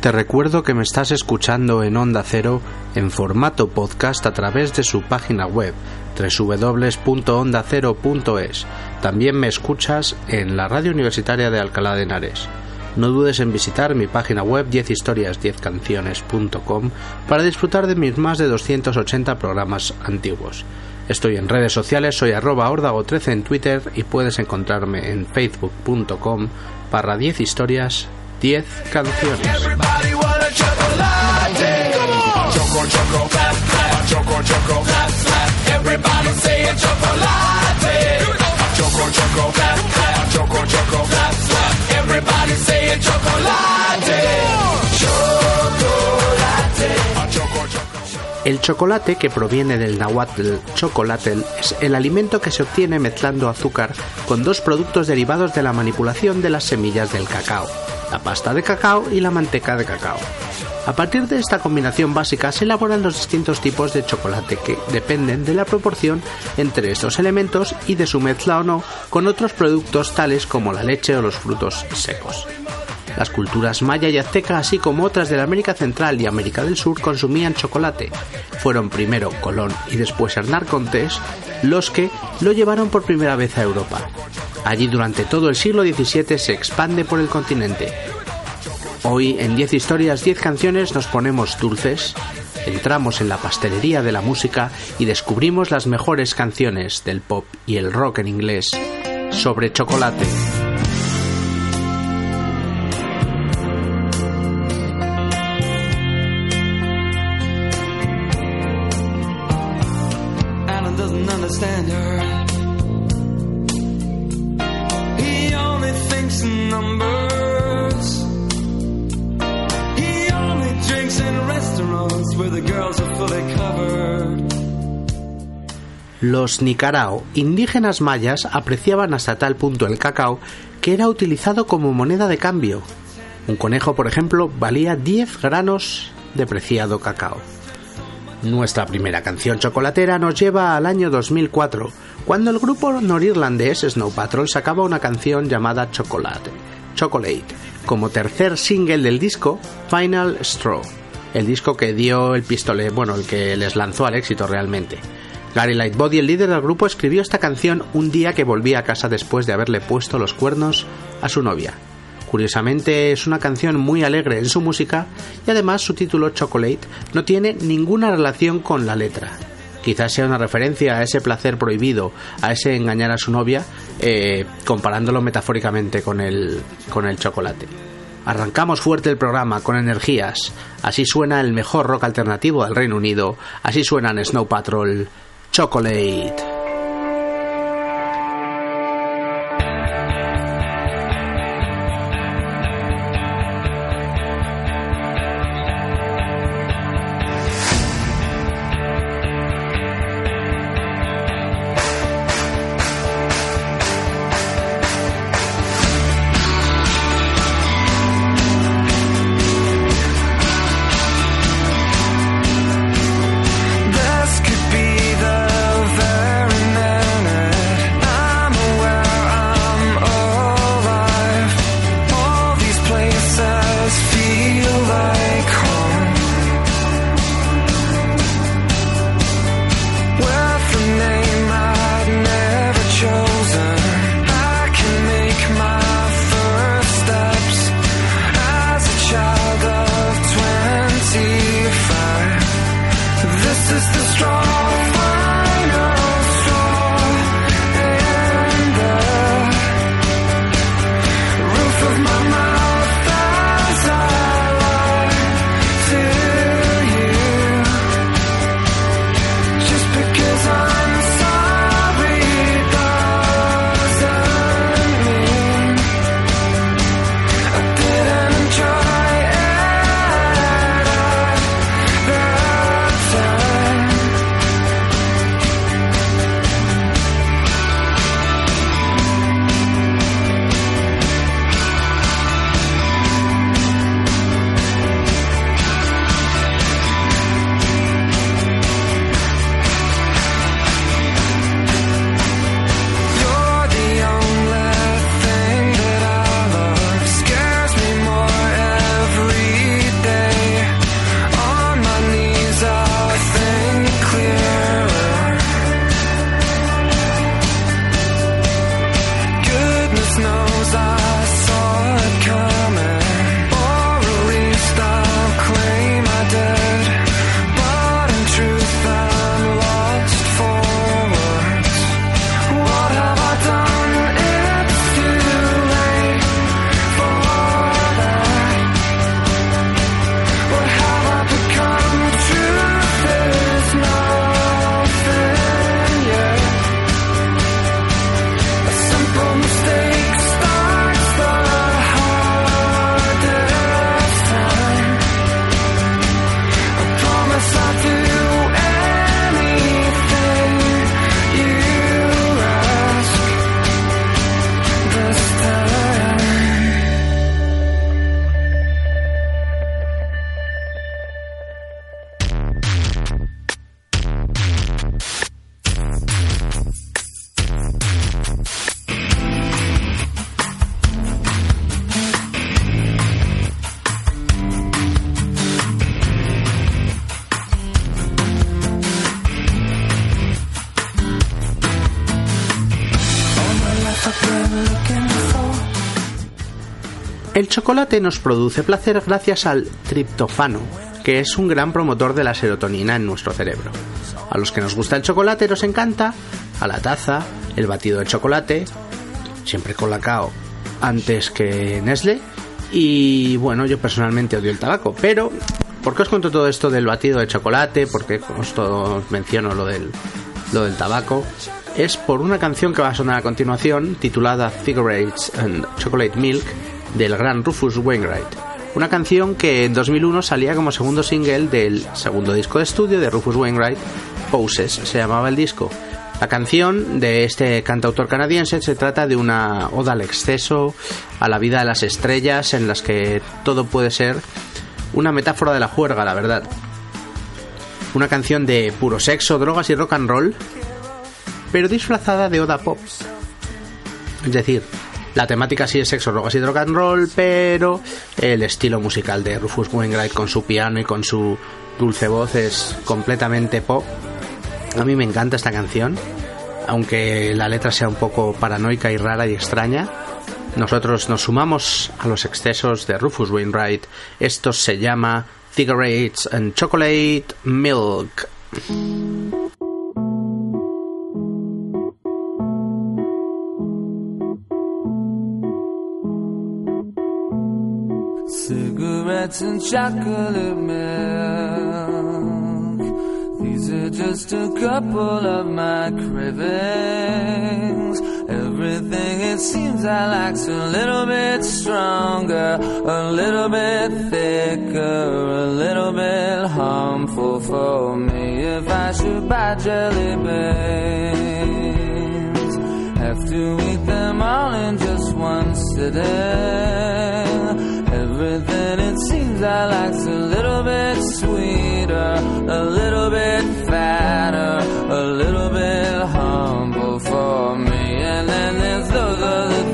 Te recuerdo que me estás escuchando en Onda Cero en formato podcast a través de su página web www.ondacero.es. También me escuchas en la radio universitaria de Alcalá de Henares. No dudes en visitar mi página web 10historias10canciones.com para disfrutar de mis más de 280 programas antiguos. Estoy en redes sociales, soy arroba 13 en Twitter y puedes encontrarme en facebook.com para 10 historias 10 canciones. El chocolate, que proviene del nahuatl chocolatel, es el alimento que se obtiene mezclando azúcar con dos productos derivados de la manipulación de las semillas del cacao la pasta de cacao y la manteca de cacao. A partir de esta combinación básica se elaboran los distintos tipos de chocolate que dependen de la proporción entre estos elementos y de su mezcla o no con otros productos tales como la leche o los frutos secos. Las culturas maya y azteca, así como otras de América Central y América del Sur, consumían chocolate. Fueron primero Colón y después Hernán Cortés los que lo llevaron por primera vez a Europa. Allí durante todo el siglo XVII se expande por el continente. Hoy en 10 historias, 10 canciones nos ponemos dulces, entramos en la pastelería de la música y descubrimos las mejores canciones del pop y el rock en inglés sobre chocolate. Los Nicarao, indígenas mayas, apreciaban hasta tal punto el cacao que era utilizado como moneda de cambio. Un conejo, por ejemplo, valía 10 granos de preciado cacao. Nuestra primera canción chocolatera nos lleva al año 2004, cuando el grupo norirlandés Snow Patrol sacaba una canción llamada Chocolate, Chocolate, como tercer single del disco Final Straw, el disco que dio el pistole, bueno, el que les lanzó al éxito realmente. Gary Lightbody, el líder del grupo, escribió esta canción un día que volvía a casa después de haberle puesto los cuernos a su novia. Curiosamente es una canción muy alegre en su música y además su título Chocolate no tiene ninguna relación con la letra. Quizás sea una referencia a ese placer prohibido, a ese engañar a su novia, eh, comparándolo metafóricamente con el, con el chocolate. Arrancamos fuerte el programa con energías. Así suena el mejor rock alternativo del Reino Unido. Así suenan Snow Patrol, Chocolate. Chocolate nos produce placer gracias al triptofano, que es un gran promotor de la serotonina en nuestro cerebro. A los que nos gusta el chocolate nos encanta, a la taza, el batido de chocolate, siempre con Colacao antes que Nestle, y bueno, yo personalmente odio el tabaco, pero ¿por qué os cuento todo esto del batido de chocolate? ¿Por qué os, todo, menciono lo del, lo del tabaco? Es por una canción que va a sonar a continuación, titulada Cigarettes and Chocolate Milk, del gran Rufus Wainwright. Una canción que en 2001 salía como segundo single del segundo disco de estudio de Rufus Wainwright, Poses, se llamaba el disco. La canción de este cantautor canadiense se trata de una oda al exceso, a la vida de las estrellas, en las que todo puede ser una metáfora de la juerga, la verdad. Una canción de puro sexo, drogas y rock and roll, pero disfrazada de oda pop. Es decir, la temática sí es sexo, drogas y rock and roll, pero el estilo musical de Rufus Wainwright con su piano y con su dulce voz es completamente pop a mí me encanta esta canción, aunque la letra sea un poco paranoica y rara y extraña. Nosotros nos sumamos a los excesos de Rufus Wainwright. Esto se llama Cigarettes and Chocolate Milk. Cigarettes and chocolate milk. These are just a couple of my cravings. Everything it seems I like's a little bit stronger, a little bit thicker, a little bit harmful for me if I should buy jelly beans. Have to eat them all in just one sitting. Everything it seems I like's a little bit sweeter, a little bit fatter, a little bit humble for me. And then there's those other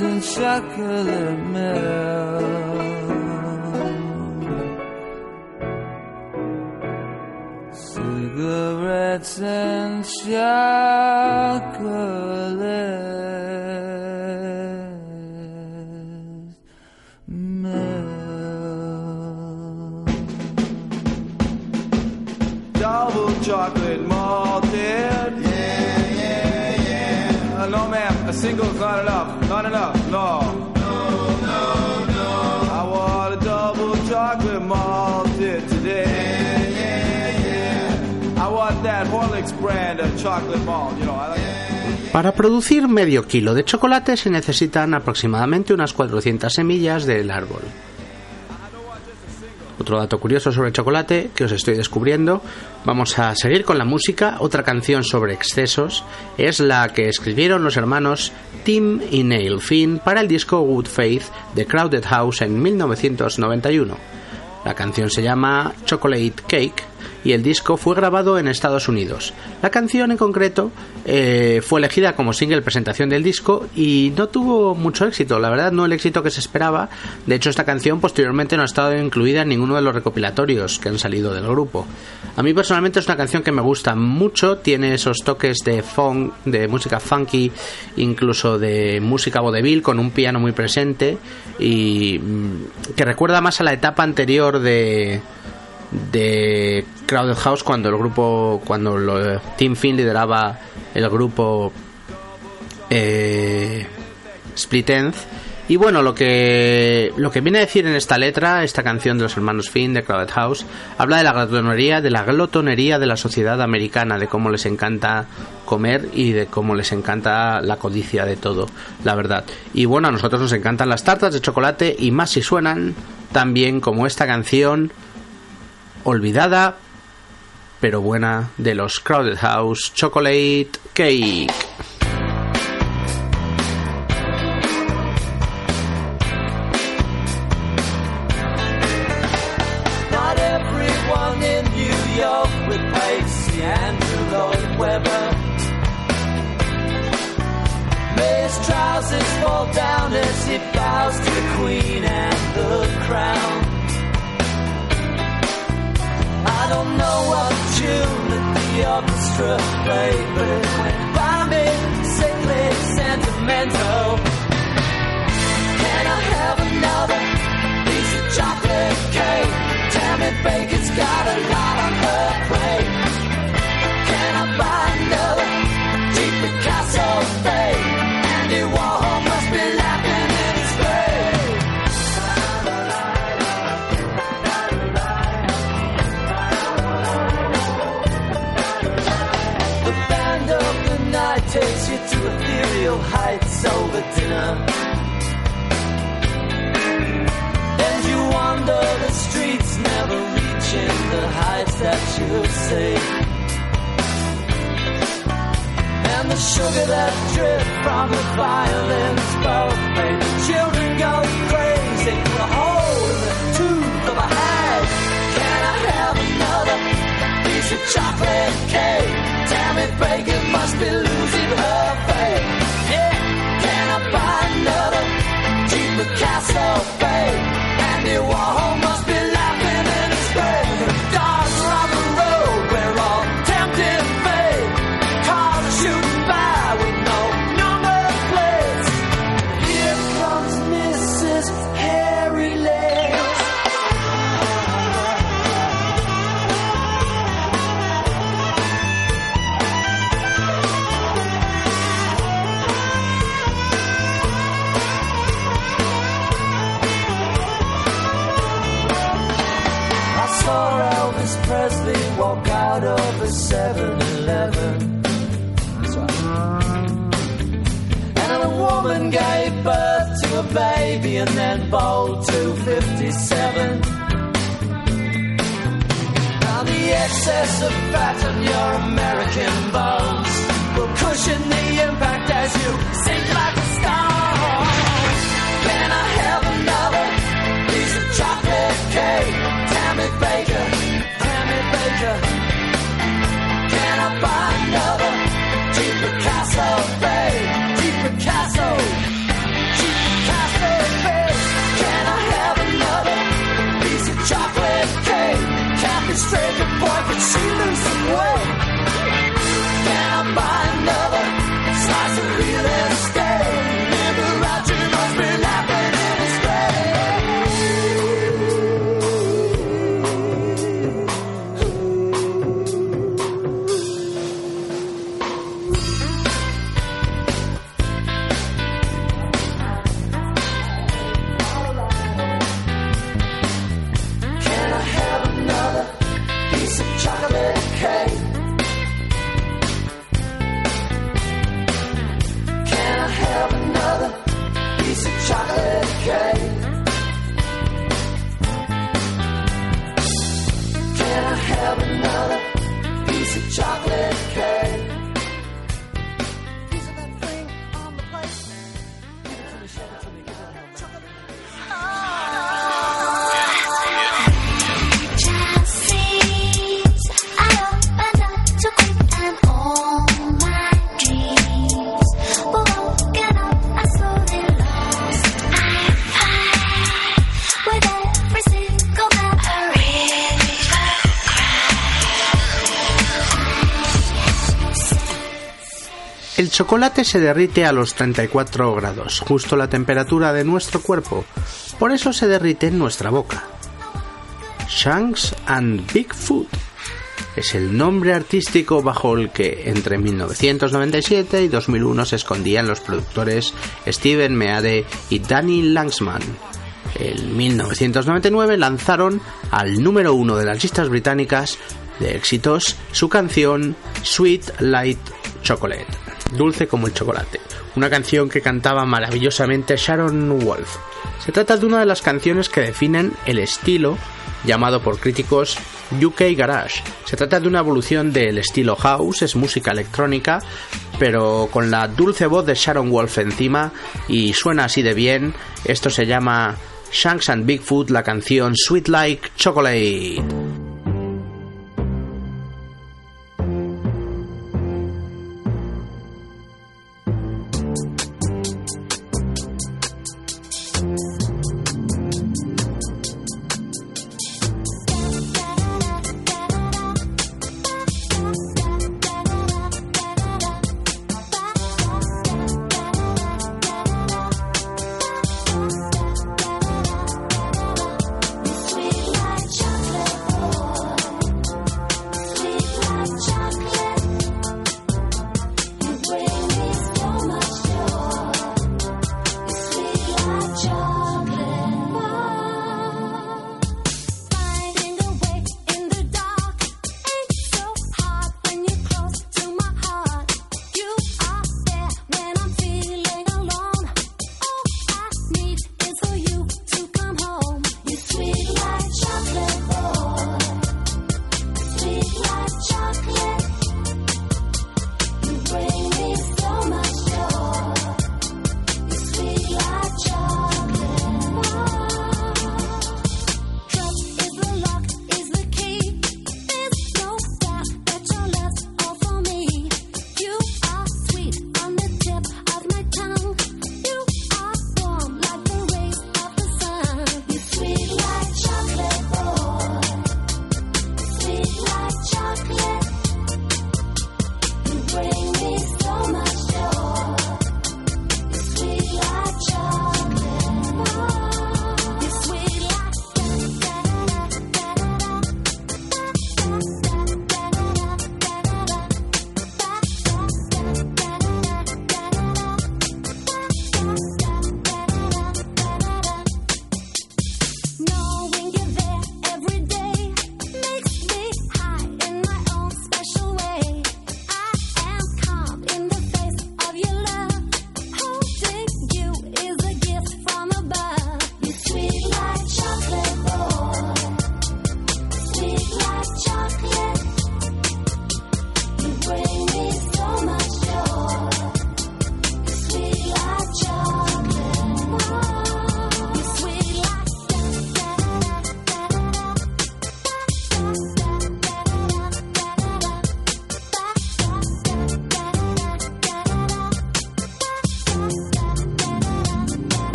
and chocolate milk. Para producir medio kilo de chocolate se necesitan aproximadamente unas 400 semillas del árbol. Otro dato curioso sobre el chocolate que os estoy descubriendo. Vamos a seguir con la música. Otra canción sobre excesos es la que escribieron los hermanos Tim y Neil Finn para el disco Good Faith de Crowded House en 1991. La canción se llama Chocolate Cake y el disco fue grabado en Estados Unidos. La canción en concreto eh, fue elegida como single presentación del disco y no tuvo mucho éxito, la verdad no el éxito que se esperaba. De hecho esta canción posteriormente no ha estado incluida en ninguno de los recopilatorios que han salido del grupo. A mí personalmente es una canción que me gusta mucho, tiene esos toques de funk, de música funky, incluso de música vodevil con un piano muy presente y mm, que recuerda más a la etapa anterior de de Crowded House cuando el grupo cuando lo, Tim Finn lideraba el grupo eh, Split End y bueno lo que lo que viene a decir en esta letra esta canción de los hermanos Finn de Crowded House habla de la glotonería de la glotonería de la sociedad americana de cómo les encanta comer y de cómo les encanta la codicia de todo la verdad. Y bueno a nosotros nos encantan las tartas de chocolate y más si suenan tan bien como esta canción olvidada pero buena de los Crowded House Chocolate Cake. frustrate chocolate cake? Tammy Bacon must be losing her faith. Can I chocolate se derrite a los 34 grados, justo la temperatura de nuestro cuerpo. Por eso se derrite en nuestra boca. Shanks and Bigfoot es el nombre artístico bajo el que entre 1997 y 2001 se escondían los productores Steven Meade y Danny Langsman. En 1999 lanzaron al número uno de las listas británicas de éxitos su canción Sweet Light Chocolate, dulce como el chocolate, una canción que cantaba maravillosamente Sharon Wolf. Se trata de una de las canciones que definen el estilo llamado por críticos UK Garage. Se trata de una evolución del estilo house, es música electrónica, pero con la dulce voz de Sharon Wolf encima y suena así de bien. Esto se llama Shanks and Bigfoot, la canción Sweet Like Chocolate.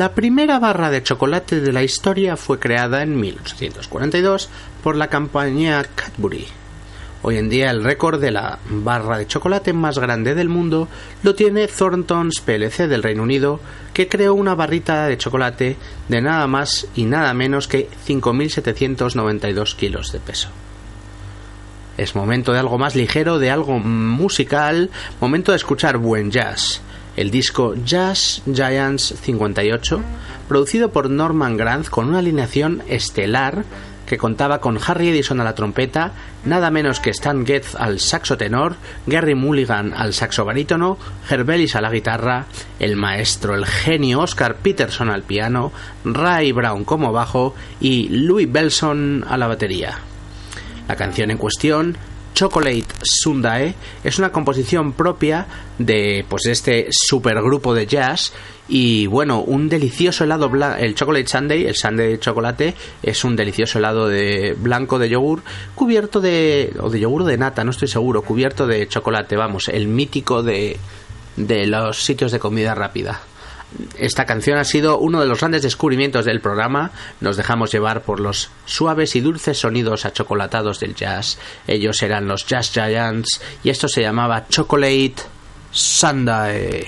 La primera barra de chocolate de la historia fue creada en 1842 por la compañía Cadbury. Hoy en día el récord de la barra de chocolate más grande del mundo lo tiene Thornton's PLC del Reino Unido, que creó una barrita de chocolate de nada más y nada menos que 5.792 kilos de peso. Es momento de algo más ligero, de algo musical, momento de escuchar buen jazz el disco Jazz Giants 58, producido por Norman Granz con una alineación estelar que contaba con Harry Edison a la trompeta, nada menos que Stan Getz al saxo tenor, Gary Mulligan al saxo barítono, Herbelis a la guitarra, el maestro, el genio Oscar Peterson al piano, Ray Brown como bajo y Louis Belson a la batería. La canción en cuestión Chocolate Sundae es una composición propia de pues este supergrupo de jazz y bueno, un delicioso helado el Chocolate Sunday, el Sunday de chocolate es un delicioso helado de blanco de yogur cubierto de o de yogur de nata, no estoy seguro, cubierto de chocolate, vamos, el mítico de de los sitios de comida rápida. Esta canción ha sido uno de los grandes descubrimientos del programa. Nos dejamos llevar por los suaves y dulces sonidos achocolatados del jazz. Ellos eran los Jazz Giants y esto se llamaba Chocolate Sunday.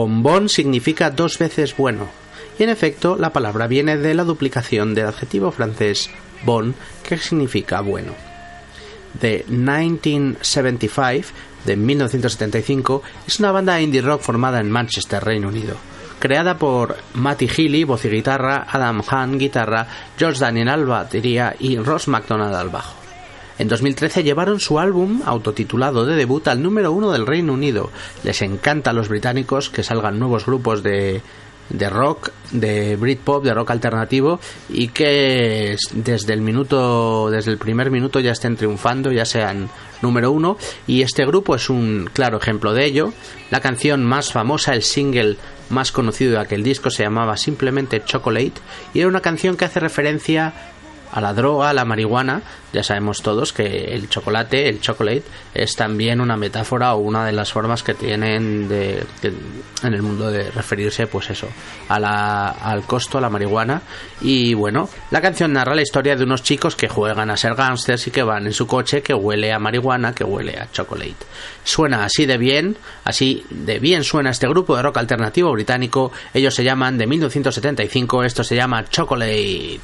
Bombón significa dos veces bueno, y en efecto la palabra viene de la duplicación del adjetivo francés bon, que significa bueno. The 1975, de 1975, es una banda indie rock formada en Manchester, Reino Unido. Creada por Matty Healy, voz y guitarra, Adam Hahn, guitarra, George Daniel al batería y Ross McDonald al bajo. En 2013 llevaron su álbum autotitulado de debut al número uno del Reino Unido. Les encanta a los británicos que salgan nuevos grupos de, de rock, de Britpop, de rock alternativo y que desde el minuto, desde el primer minuto ya estén triunfando, ya sean número uno. Y este grupo es un claro ejemplo de ello. La canción más famosa, el single más conocido de aquel disco se llamaba simplemente Chocolate y era una canción que hace referencia a la droga, a la marihuana, ya sabemos todos que el chocolate, el chocolate, es también una metáfora o una de las formas que tienen de, en el mundo de referirse, pues eso, a la, al costo, a la marihuana. Y bueno, la canción narra la historia de unos chicos que juegan a ser gángsters y que van en su coche que huele a marihuana, que huele a chocolate. Suena así de bien, así de bien suena este grupo de rock alternativo británico. Ellos se llaman de 1975, esto se llama Chocolate.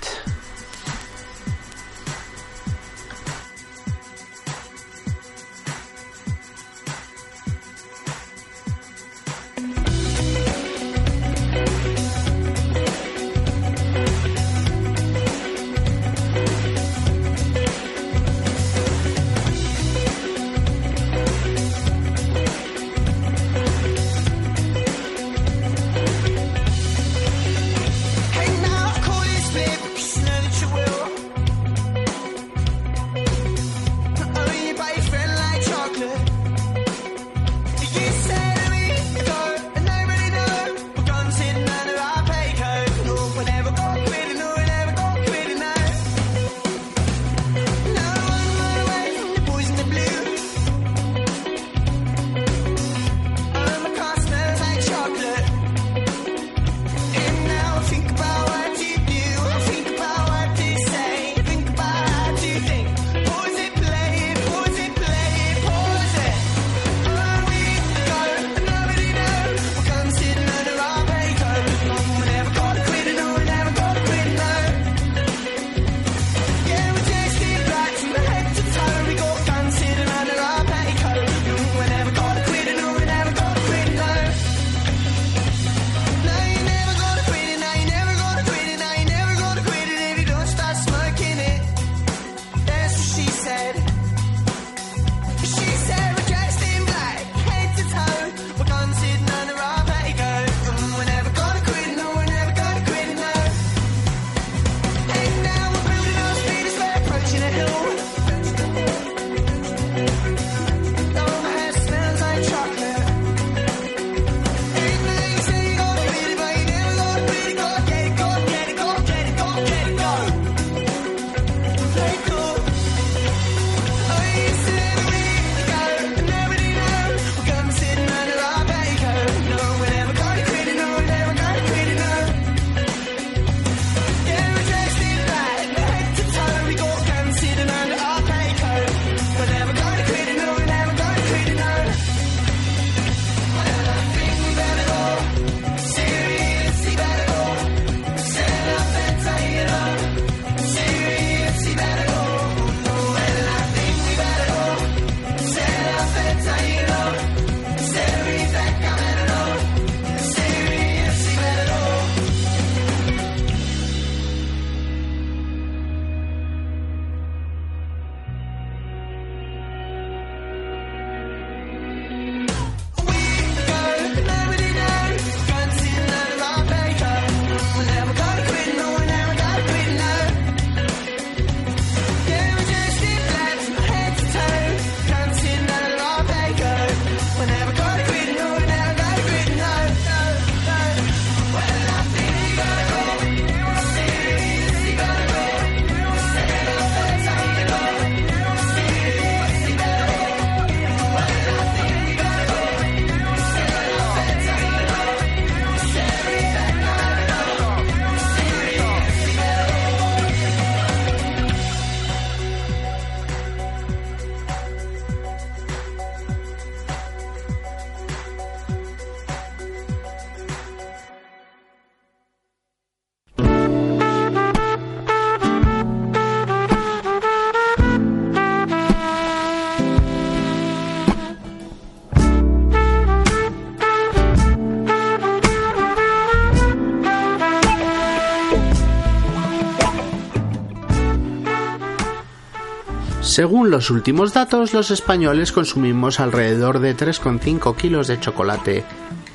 Según los últimos datos, los españoles consumimos alrededor de 3,5 kilos de chocolate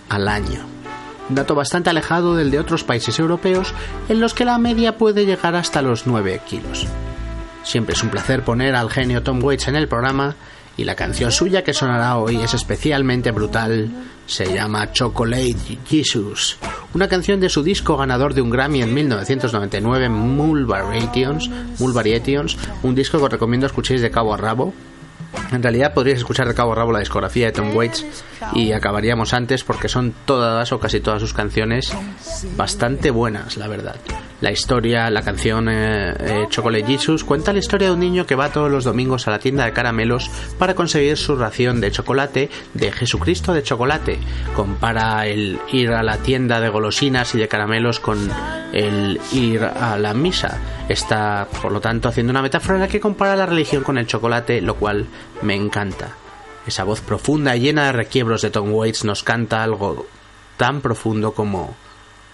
al año. Dato bastante alejado del de otros países europeos en los que la media puede llegar hasta los 9 kilos. Siempre es un placer poner al genio Tom Waits en el programa y la canción suya que sonará hoy es especialmente brutal. Se llama Chocolate Jesus, una canción de su disco ganador de un Grammy en 1999, Mulvariations, un disco que os recomiendo escuchéis de cabo a rabo. En realidad podríais escuchar de cabo a rabo la discografía de Tom Waits y acabaríamos antes porque son todas o casi todas sus canciones bastante buenas, la verdad. La historia, la canción eh, eh, Chocolate Jesus cuenta la historia de un niño que va todos los domingos a la tienda de caramelos para conseguir su ración de chocolate de Jesucristo de chocolate. Compara el ir a la tienda de golosinas y de caramelos con el ir a la misa. Está, por lo tanto, haciendo una metáfora en la que compara la religión con el chocolate, lo cual me encanta. Esa voz profunda y llena de requiebros de Tom Waits nos canta algo tan profundo como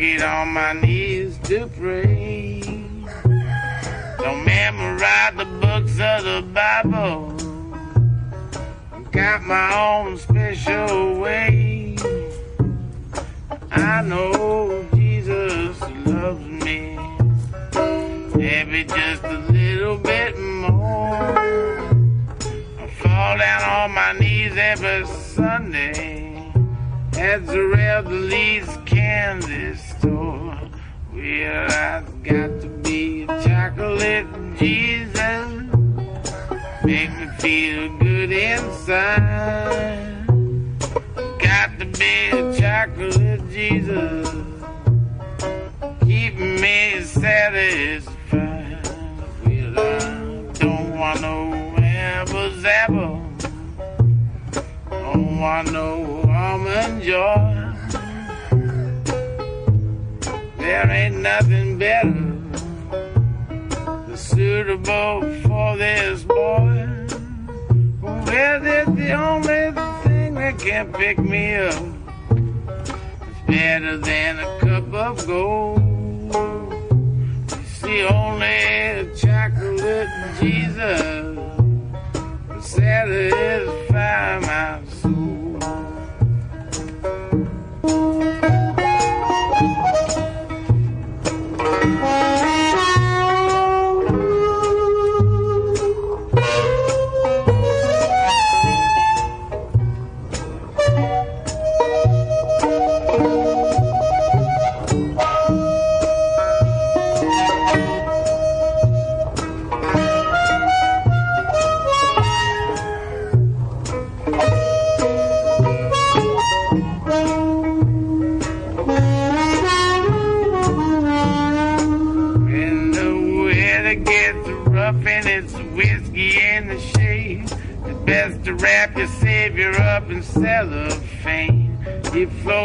Get on my knees to pray. Don't memorize the books of the Bible. Got my own special way. I know Jesus loves me. Maybe just a little bit more. I fall down on my knees every Sunday at the Revelries candy store. Well, I've got to be a chocolate Jesus. Make me feel good inside. Got to be a chocolate Jesus. Keep me satisfied. Well, I don't want no apple zapple. Don't want no almond joy. There ain't nothing better suitable for this boy. Well, it's the only thing that can pick me up. It's better than a cup of gold. It's the only chocolate Jesus will satisfy my soul. Cellophane. He flows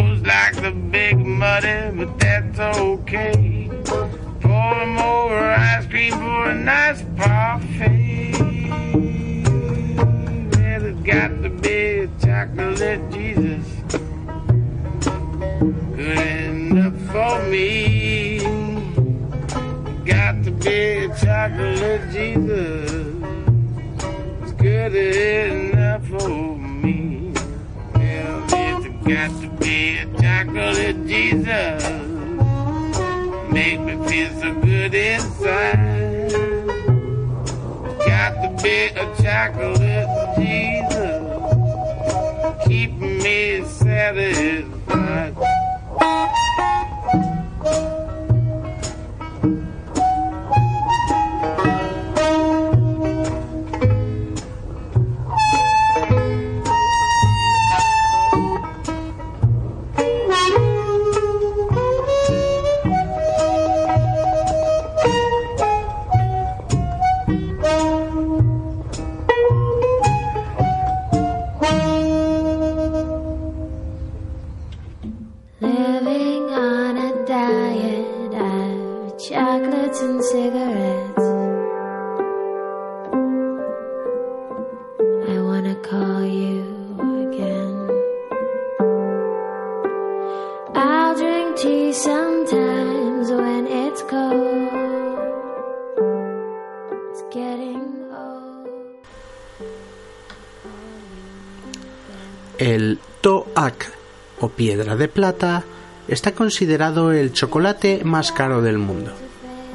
El Toak o piedra de plata está considerado el chocolate más caro del mundo.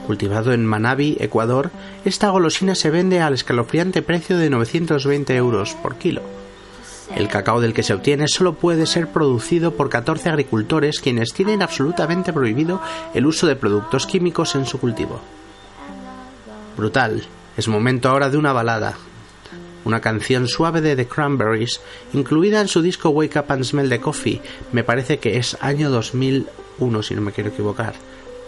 Cultivado en Manabi, Ecuador, esta golosina se vende al escalofriante precio de 920 euros por kilo. El cacao del que se obtiene solo puede ser producido por 14 agricultores quienes tienen absolutamente prohibido el uso de productos químicos en su cultivo. Brutal. Es momento ahora de una balada. Una canción suave de The Cranberries, incluida en su disco Wake Up and Smell the Coffee. Me parece que es año 2001, si no me quiero equivocar.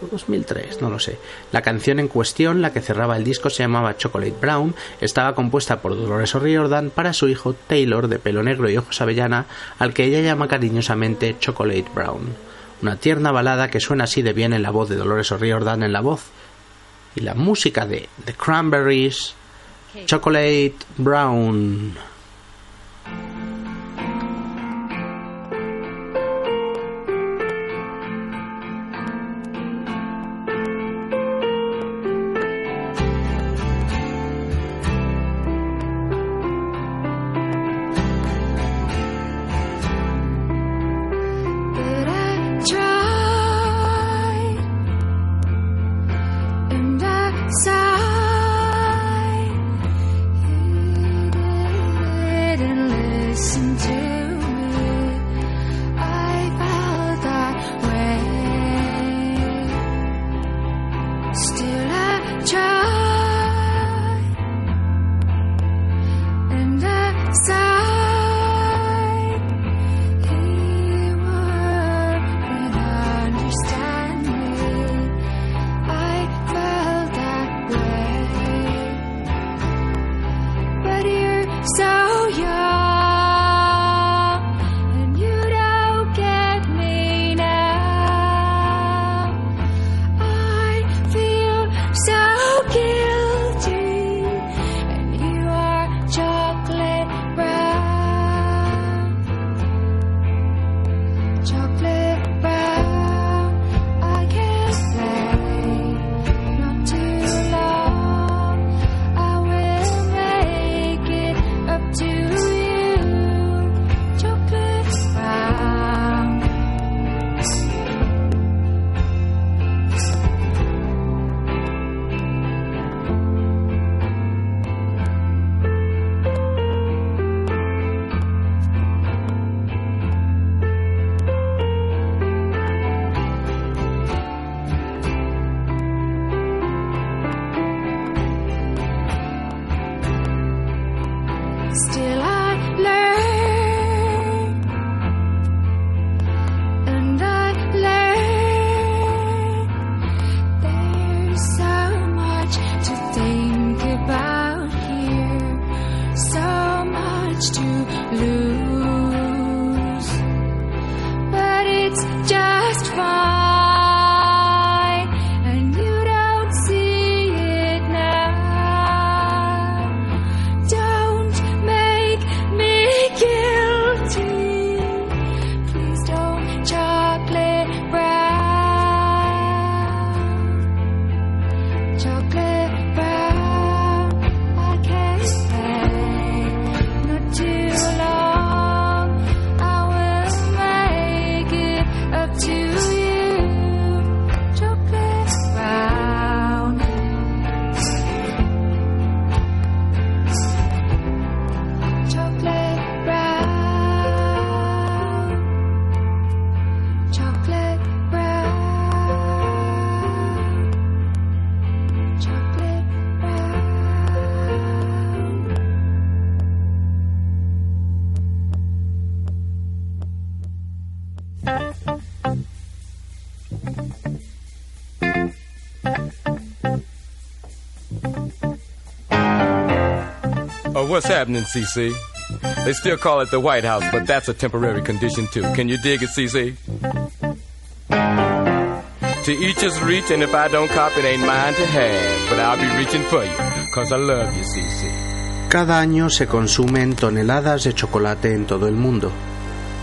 O 2003, no lo sé. La canción en cuestión, la que cerraba el disco, se llamaba Chocolate Brown. Estaba compuesta por Dolores O'Riordan para su hijo Taylor, de pelo negro y ojos avellana, al que ella llama cariñosamente Chocolate Brown. Una tierna balada que suena así de bien en la voz de Dolores O'Riordan en la voz. Y la música de The Cranberries, Chocolate Brown. So what's happening, CC? They still call it the White House, but that's a temporary condition too. Can you dig it, CC? To each his reach, and if I don't cop it, ain't mine to have. But I'll be reaching for you, cause I love you, CC. Cada año se consumen toneladas de chocolate en todo el mundo.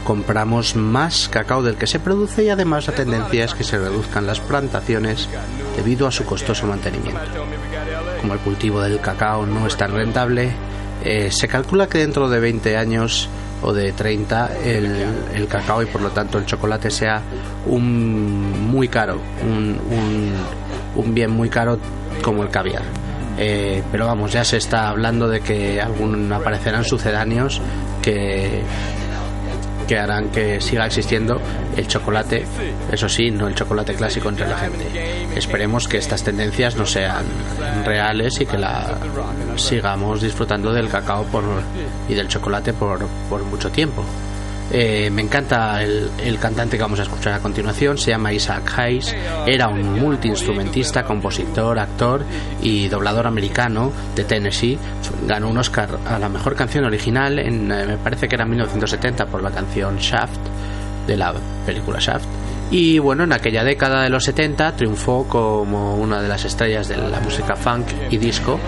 compramos más cacao del que se produce y además la tendencia es que se reduzcan las plantaciones debido a su costoso mantenimiento. Como el cultivo del cacao no es tan rentable, eh, se calcula que dentro de 20 años o de 30 el, cacao y por lo tanto el chocolate sea un muy caro, un bien muy caro como el caviar. Eh, pero vamos, ya se está hablando de que algún aparecerán sucedáneos que que harán que siga existiendo el chocolate, eso sí, no el chocolate clásico entre la gente. Esperemos que estas tendencias no sean reales y que la sigamos disfrutando del cacao por, y del chocolate por, por mucho tiempo. Eh, me encanta el, cantante que vamos a escuchar a continuación, se llama Isaac Hayes, era un multiinstrumentista, compositor, actor y doblador americano de Tennessee. Ganó un Oscar a la mejor canción original, en, eh, me parece que era en 1970 por la canción Shaft, de la película Shaft. Y bueno, en aquella década de los 70 triunfó como una de las estrellas de la música funk y disco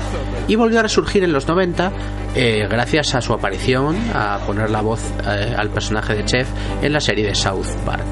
y volvió a resurgir en los 90 eh, gracias a su aparición a poner la voz eh, al personaje de Chef en la serie de South Park.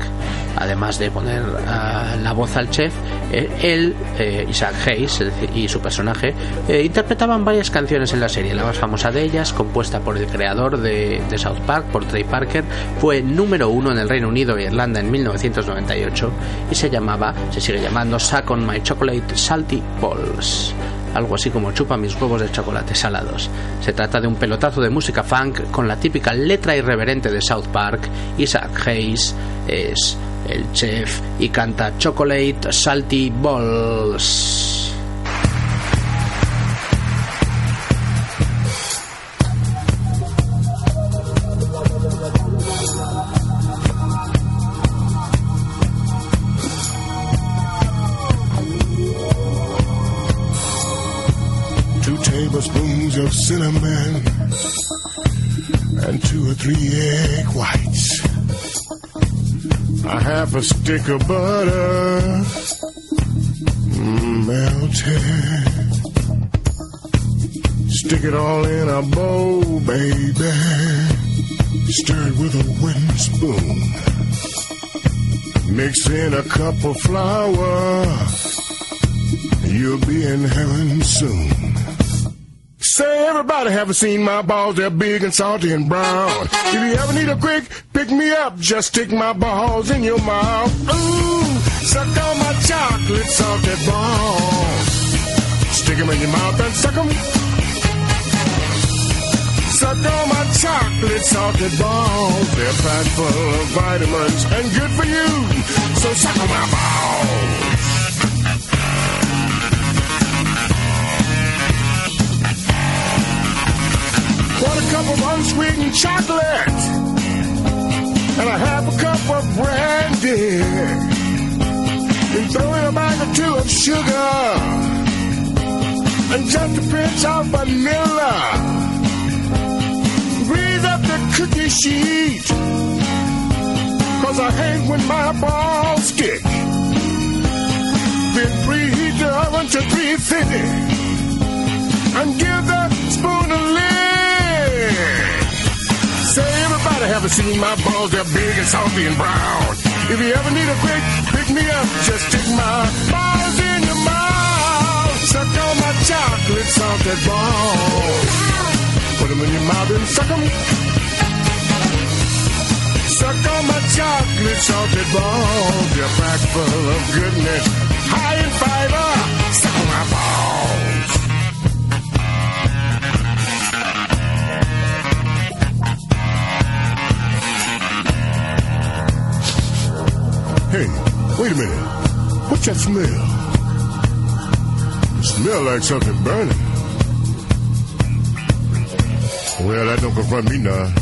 Además de poner ah, la voz al chef, eh, él, eh, Isaac Hayes, y su personaje eh, interpretaban varias canciones en la serie. La más famosa de ellas, compuesta por el creador de, de South Park, por Trey Parker, fue número uno en el Reino Unido e Irlanda en 1998 y se llamaba, se sigue llamando Suck on My Chocolate Salty Balls algo así como chupa mis huevos de chocolate salados. Se trata de un pelotazo de música funk con la típica letra irreverente de South Park. Isaac Hayes es el chef y canta Chocolate Salty Balls. Cinnamon and two or three egg whites. A half a stick of butter mm, melted. Stick it all in a bowl, baby. Stir it with a wooden spoon. Mix in a cup of flour. You'll be in heaven soon. Say, everybody haven't seen my balls. They're big and salty and brown. If you ever need a quick pick me up, just stick my balls in your mouth. Ooh, suck on my chocolate salted balls. Stick 'em in your mouth and suck 'em. Suck on my chocolate salted balls. They're packed full of vitamins and good for you. So suck on my balls. One a cup of unsweetened chocolate and a half a cup of brandy. And throw in a bag or two of sugar and just a pinch of vanilla. Grease up the cookie sheet cause I hate when my balls stick. Then preheat the oven to 350 and give that spoon a lick. Everybody haven't seen my balls, they're big and salty and brown. If you ever need a quick pick me up, just stick my balls in your mouth. Suck on my chocolate salted balls. Put them in your mouth and suck them. Suck on my chocolate salted balls. They're packed full of goodness, high in fiber. Suck on my balls. Hey, wait a minute. What's that smell? It smell like something burning. Well, that don't confront me now.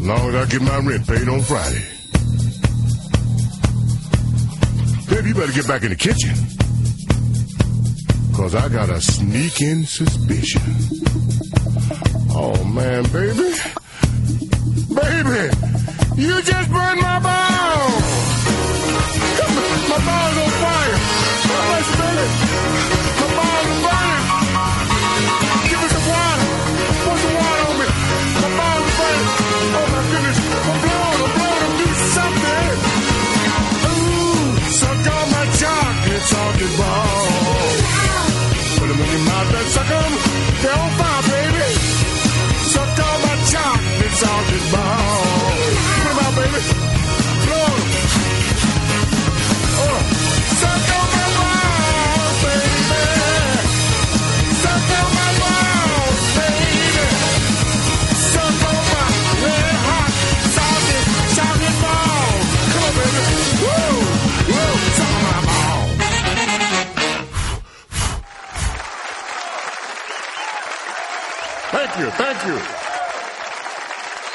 Long as I get my rent paid on Friday. Baby, you better get back in the kitchen. Cause I got a sneaking suspicion. Oh man, baby. Baby, you just burned my balls. My body's on fire. Wait a minute. My body's burning. Give me some water. Put some water on me. My body's burning. Oh my goodness. I'm blowing. I'm blowing. I'm doing something. Ooh, suck on my chocolate, talking. bar.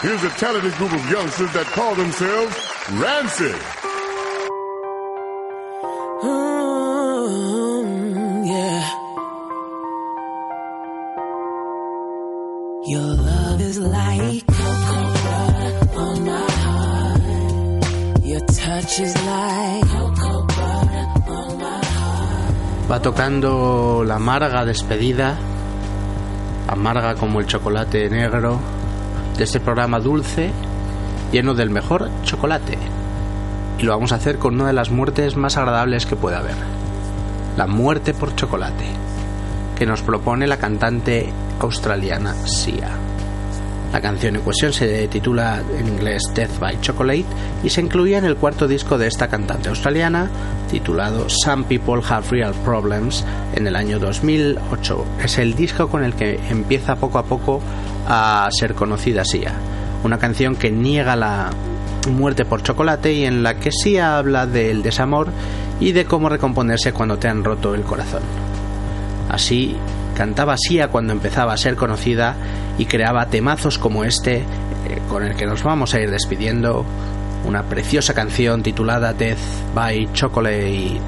Here's a talented group of youngsters that call themselves Rancid. Mm, yeah. Your love is like cocoa butter on my heart. Your touch is like cocoa butter on my heart. Va tocando la amarga despedida, amarga como el chocolate negro, de este programa dulce, lleno del mejor chocolate. Y lo vamos a hacer con una de las muertes más agradables que pueda haber. La muerte por chocolate, que nos propone la cantante australiana Sia. La canción en cuestión se titula en inglés Death by Chocolate y se incluía en el cuarto disco de esta cantante australiana titulado Some People Have Real Problems en el año 2008. Es el disco con el que empieza poco a poco a ser conocida Sia. Una canción que niega la muerte por chocolate y en la que Sia habla del desamor y de cómo recomponerse cuando te han roto el corazón. Así cantaba Sia cuando empezaba a ser conocida y creaba temazos como este, eh, con el que nos vamos a ir despidiendo. Una preciosa canción titulada Death by Chocolate.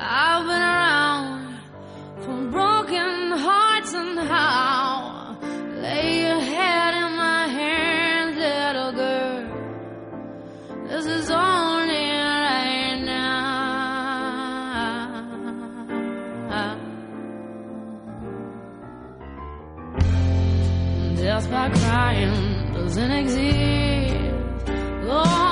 I've been around in exile. Oh.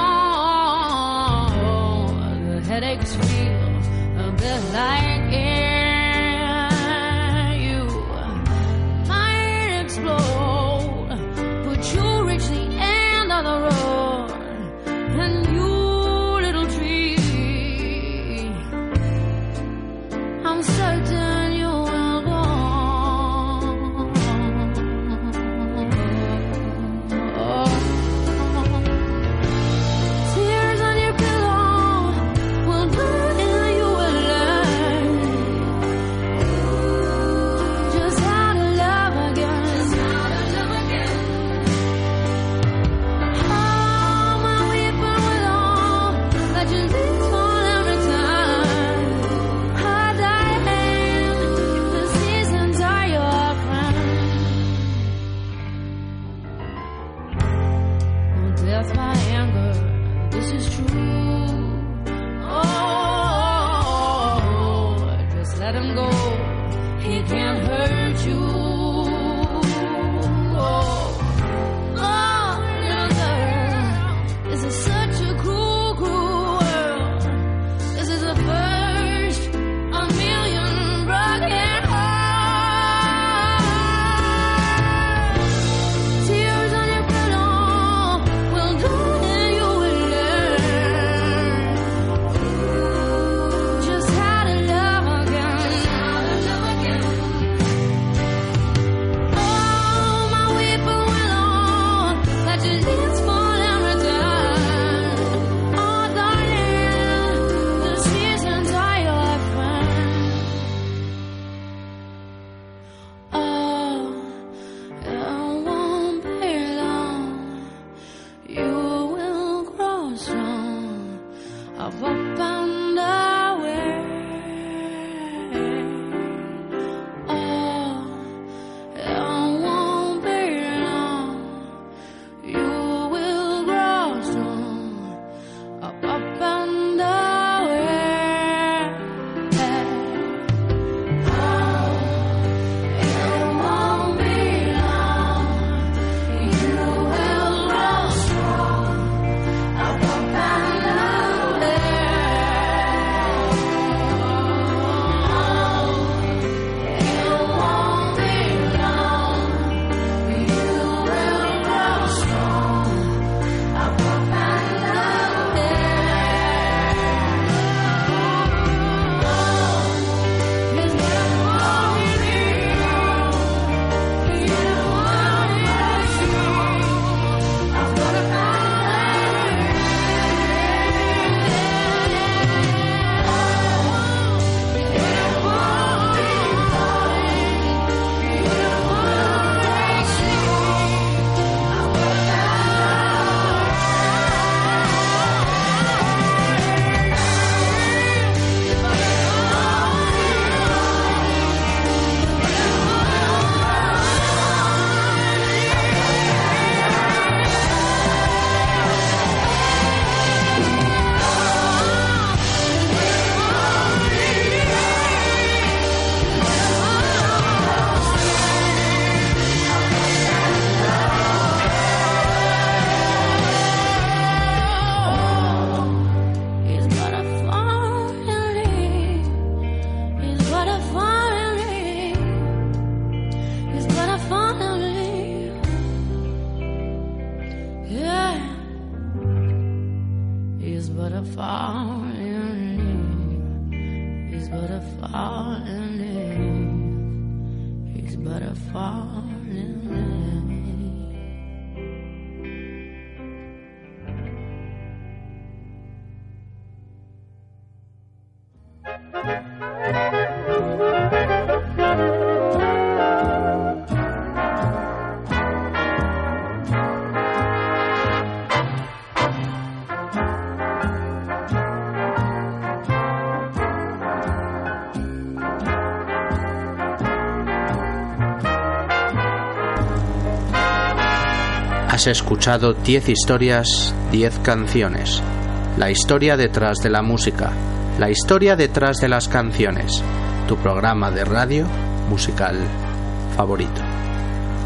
Has escuchado 10 historias, 10 canciones. La historia detrás de la música, la historia detrás de las canciones. Tu programa de radio musical favorito.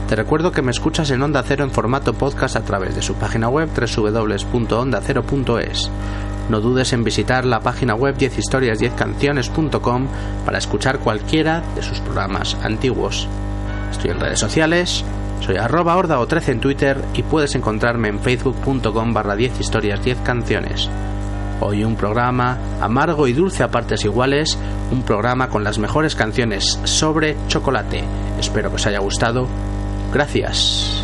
Te recuerdo que me escuchas en Onda Cero en formato podcast a través de su página web www.ondacero.es. No dudes en visitar la página web 10historias10canciones.com para escuchar cualquiera de sus programas antiguos. Estoy en redes sociales, soy arroba horda o 13 en Twitter y puedes encontrarme en facebook.com barra 10 historias 10 canciones. Hoy un programa amargo y dulce a partes iguales, un programa con las mejores canciones sobre chocolate. Espero que os haya gustado. Gracias.